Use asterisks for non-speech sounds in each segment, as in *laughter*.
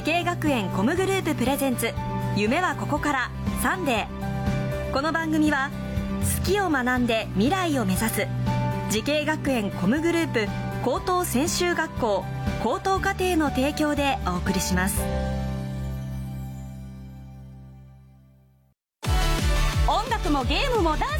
滋慶学園 COMグループプレゼンツ夢はここからサンデー。この番組は好きを学んで未来を目指す滋慶学園 COMグループ高等専修学校高等課程の提供でお送りします。音楽もゲームもダンス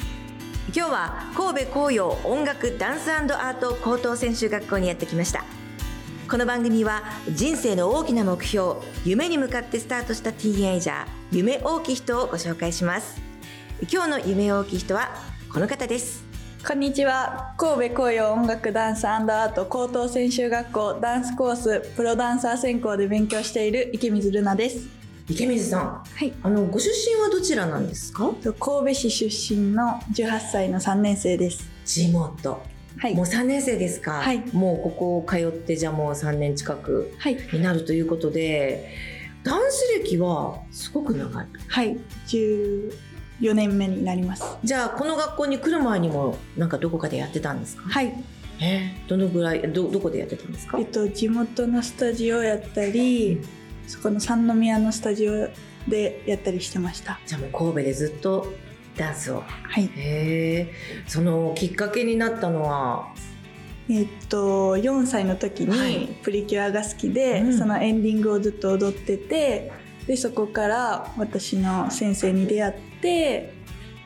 今日は神戸甲陽音楽ダンスアート高等専修学校にやってきました。この番組は人生の大きな目標夢に向かってスタートしたティーンエイジャー夢大きい人をご紹介します。今日の夢大きい人はこの方です。こんにちは。神戸紅葉音楽ダンスアート高等専修学校ダンスコースプロダンサー専攻で勉強している池水ルナです。池水さんはい。あのご出身はどちらなんですか？神戸市出身の18歳の3年生です。地元。はい。もう3年生ですか、はい。もうここ通ってじゃあもう3年近くはい。になるということでダンス歴はすごく長い。はい。14年目になります。じゃあこの学校に来る前にもなんかどこかでやってたんですか？はい。えーどのぐらいどどこでやってたんですか？えっと地元のスタジオやったりそこの三宮のスタジオでやったりしてました。じゃあもう神戸でずっとダンスを。はい。へえそのきっかけになったのは？えっと4歳の時はい。にプリキュアが好きで、うん。そのエンディングをずっと踊っててでそこから私の先生に出会って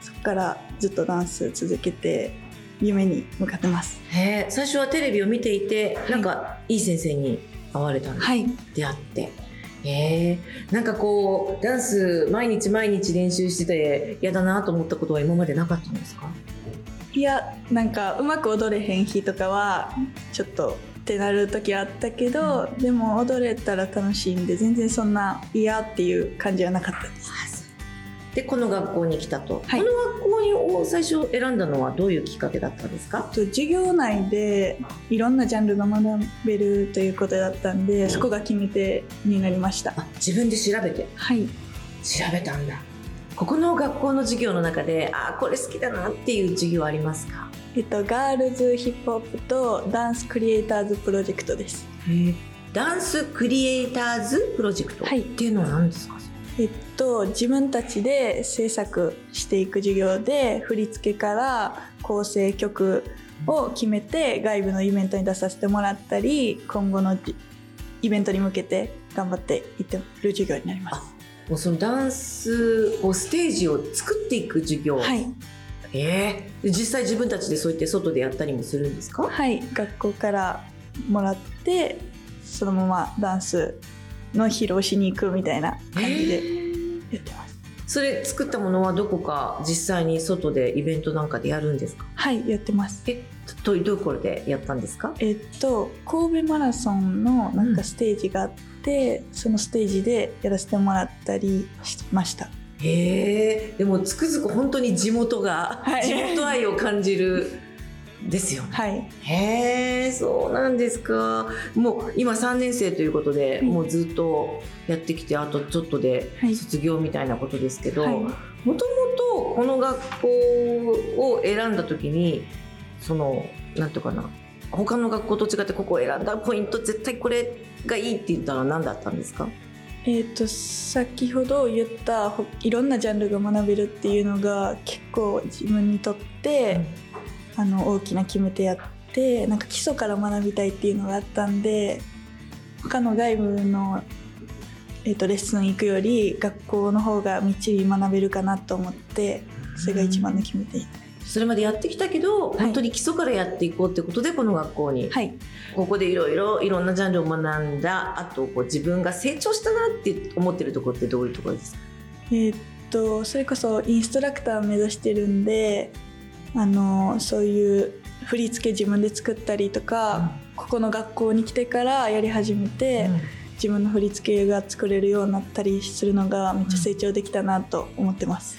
そこからずっとダンス続けて夢に向かってます。へえ最初はテレビを見ていてなんかいい先生に会われたんですはい。出会ってへえなんかこうダンス毎日毎日練習してて嫌だなと思ったことは今までなかったんですか？いやなんかうまく踊れへん日とかはちょっとってなる時はあったけど、でも踊れたら楽しいんで全然そんな嫌っていう感じはなかったですでこの学校に来たと、はい。この学校にを最初選んだのはどういうきっかけだったんですか？と授業内でいろんなジャンルが学べるということだったんでそこが決め手になりました。あ自分で調べて？はい。調べたんだ。ここの学校の授業の中であこれ好きだなっていう授業ありますか？えっとガールズヒップホップとダンスクリエイターズプロジェクトです。ダンスクリエイターズプロジェクト？っはい。ていうのは何ですか、えっと自分たちで制作していく授業で振り付けから構成曲を決めて外部のイベントに出させてもらったり今後のイベントに向けて頑張っていってる授業になります。もうそのダンスこうステージを作っていく授業、はい。えー、実際自分たちでそうやって外でやったりもするんですか？はい学校からもらってそのままダンスの披露しに行くみたいな感じでやってます。それ作ったものはどこか実際に外でイベントなんかでやるんですか？はいやってます。えどどこでやったんですか？えっと神戸マラソンのなんかステージがあって、そのステージでやらせてもらったりしました。へえでもつくづく本当に地元が、はい。地元愛を感じるですよね。はい。へえそうなんですか。もう今3年生ということで、い。もうずっとやってきてあとちょっとではい。卒業みたいなことですけど、はい。もともとこの学校を選んだ時にそのなんとかな他の学校と違ってここを選んだポイント絶対これがいいって言ったら何だったんですか？えっと先ほど言ったほいろんなジャンルが学べるっていうのが結構自分にとって、あの大きな決め手やってなんか基礎から学びたいっていうのがあったんで他の外部の、えっとレッスン行くより学校の方がみっちり学べるかなと思ってそれが一番の決め手それまでやってきたけど、い。本当に基礎からやっていこうってことでこの学校に、はい。ここでいろいろいろんなジャンルを学んだあとこう自分が成長したなって思ってるところってどういうところですか？えーっとそれこそインストラクター目指してるんであのそういう振り付け自分で作ったりとか、ここの学校に来てからやり始めて、自分の振り付けが作れるようになったりするのがめっちゃ成長できたなと思ってます、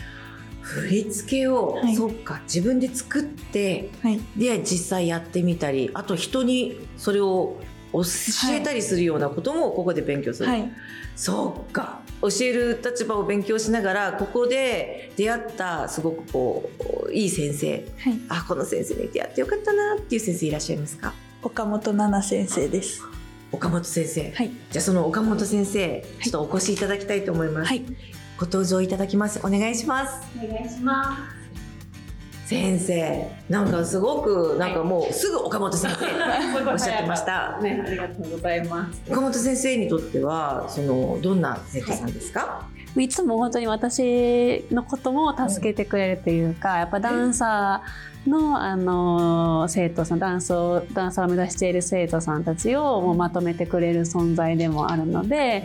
振り付けを、はい。そっか自分で作ってはい。で実際やってみたりあと人にそれを教えたりするようなこともここで勉強する、はい。そうか。教える立場を勉強しながらここで出会ったすごくこういい先生。はい。あこの先生に出会ってよかったなっていう先生いらっしゃいますか？岡本奈々先生です。岡本先生、はい。じゃあその岡本先生ちょっとお越しいただきたいと思います、はい。ご登場いただきます。お願いします。お願いしま先生なんかすごくなんかもうすぐ岡本先生す。おっしゃってましたね、ありがとうございます。岡本先生にとってはそのどんな生徒さんですか、いつも本当に私のことも助けてくれるというか、やっぱダンサーのあの生徒さん、ダンスをダンサーを目指している生徒さんたちをもうまとめてくれる存在でもあるので、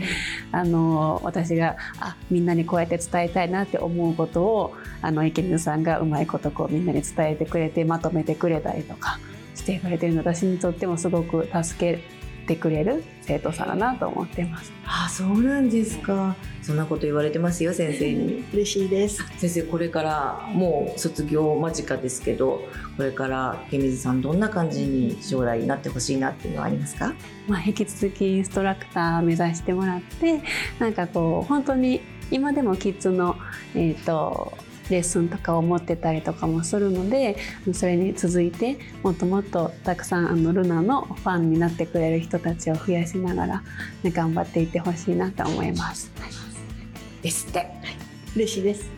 あの私があみんなにこうやって伝えたいなって思うことをあの池水さんがうまいことこうみんなに伝えてくれてまとめてくれたりとかしてくれてるので私にとってもすごく助けてくれる生徒さんだなと思っています。あそうなんですか。そんなこと言われてますよ先生に。*laughs* 嬉しいです。先生これからもう卒業間近ですけどこれから池水さんどんな感じに将来になってほしいなっていうのはありますか？まあ、引き続きインストラクター目指してもらってなんかこう本当に今でもキッズの、えー、とレッスンとかを持ってたりとかもするのでそれに続いてもっともっとたくさんあのルナのファンになってくれる人たちを増やしながら、ね、頑張っていってほしいなと思います。ですって。嬉しいです。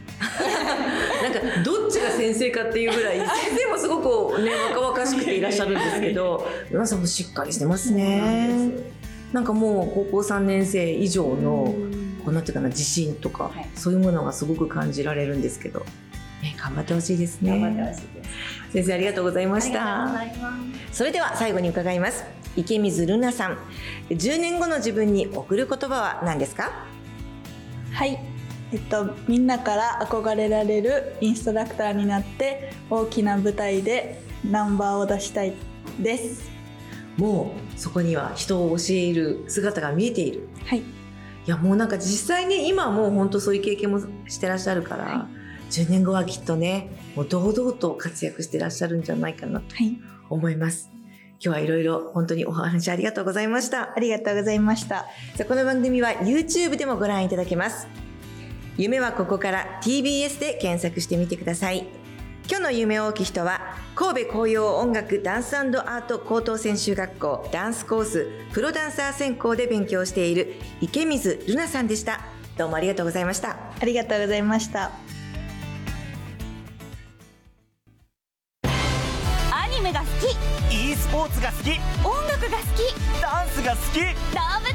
なんかどっちが先生かっていうぐらい *laughs* 先生もすごくね若々しくていらっしゃるんですけど皆さんもしっかりしてますね。なんかもう高校3年生以上のこうなんていうかな自信とか、はい。そういうものがすごく感じられるんですけど、ね、頑張ってほしいですね。頑張ってほしいです。先生ありがとうございました。います。それでは最後に伺います。池水ルナさん。10年後の自分に送る言葉は何ですか？はい。えっとみんなから憧れられるインストラクターになって大きな舞台でナンバーを出したいです。もうそこには人を教える姿が見えている。はいいやもうなんか実際に今はもう本当そういう経験もしてらっしゃるから、は10年後はきっとねもう堂々と活躍してらっしゃるんじゃないかなとはい。思います。今日はいろいろ本当にお話ありがとうございました。ありがとうございました。さあこの番組は YouTube でもご覧いただけます。夢はここから TBS で検索してみてください今日の夢大きい人は神戸紅葉音楽ダンスアート高等専修学校ダンスコースプロダンサー専攻で勉強している池水ルナさんでした。どうもありがとうございました。ありがとうございました。アニメが好き。E スポーツが好き。音楽が好き。ダンスが好き。動物が好き3年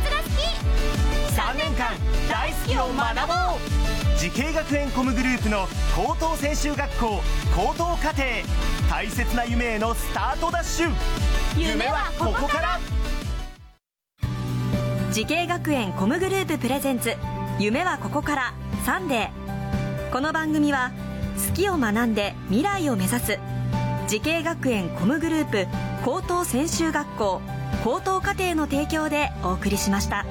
間大好きを学ぼう滋慶学園 COMグループの高等専修学校高等課程大切な夢へのスタートダッシュ。夢はここから。滋慶学園 COMグループプレゼンツ。夢はここから。サンデー。この番組は好きを学んで未来を目指す。滋慶学園 COMグループ高等専修学校高等課程の提供でお送りしました。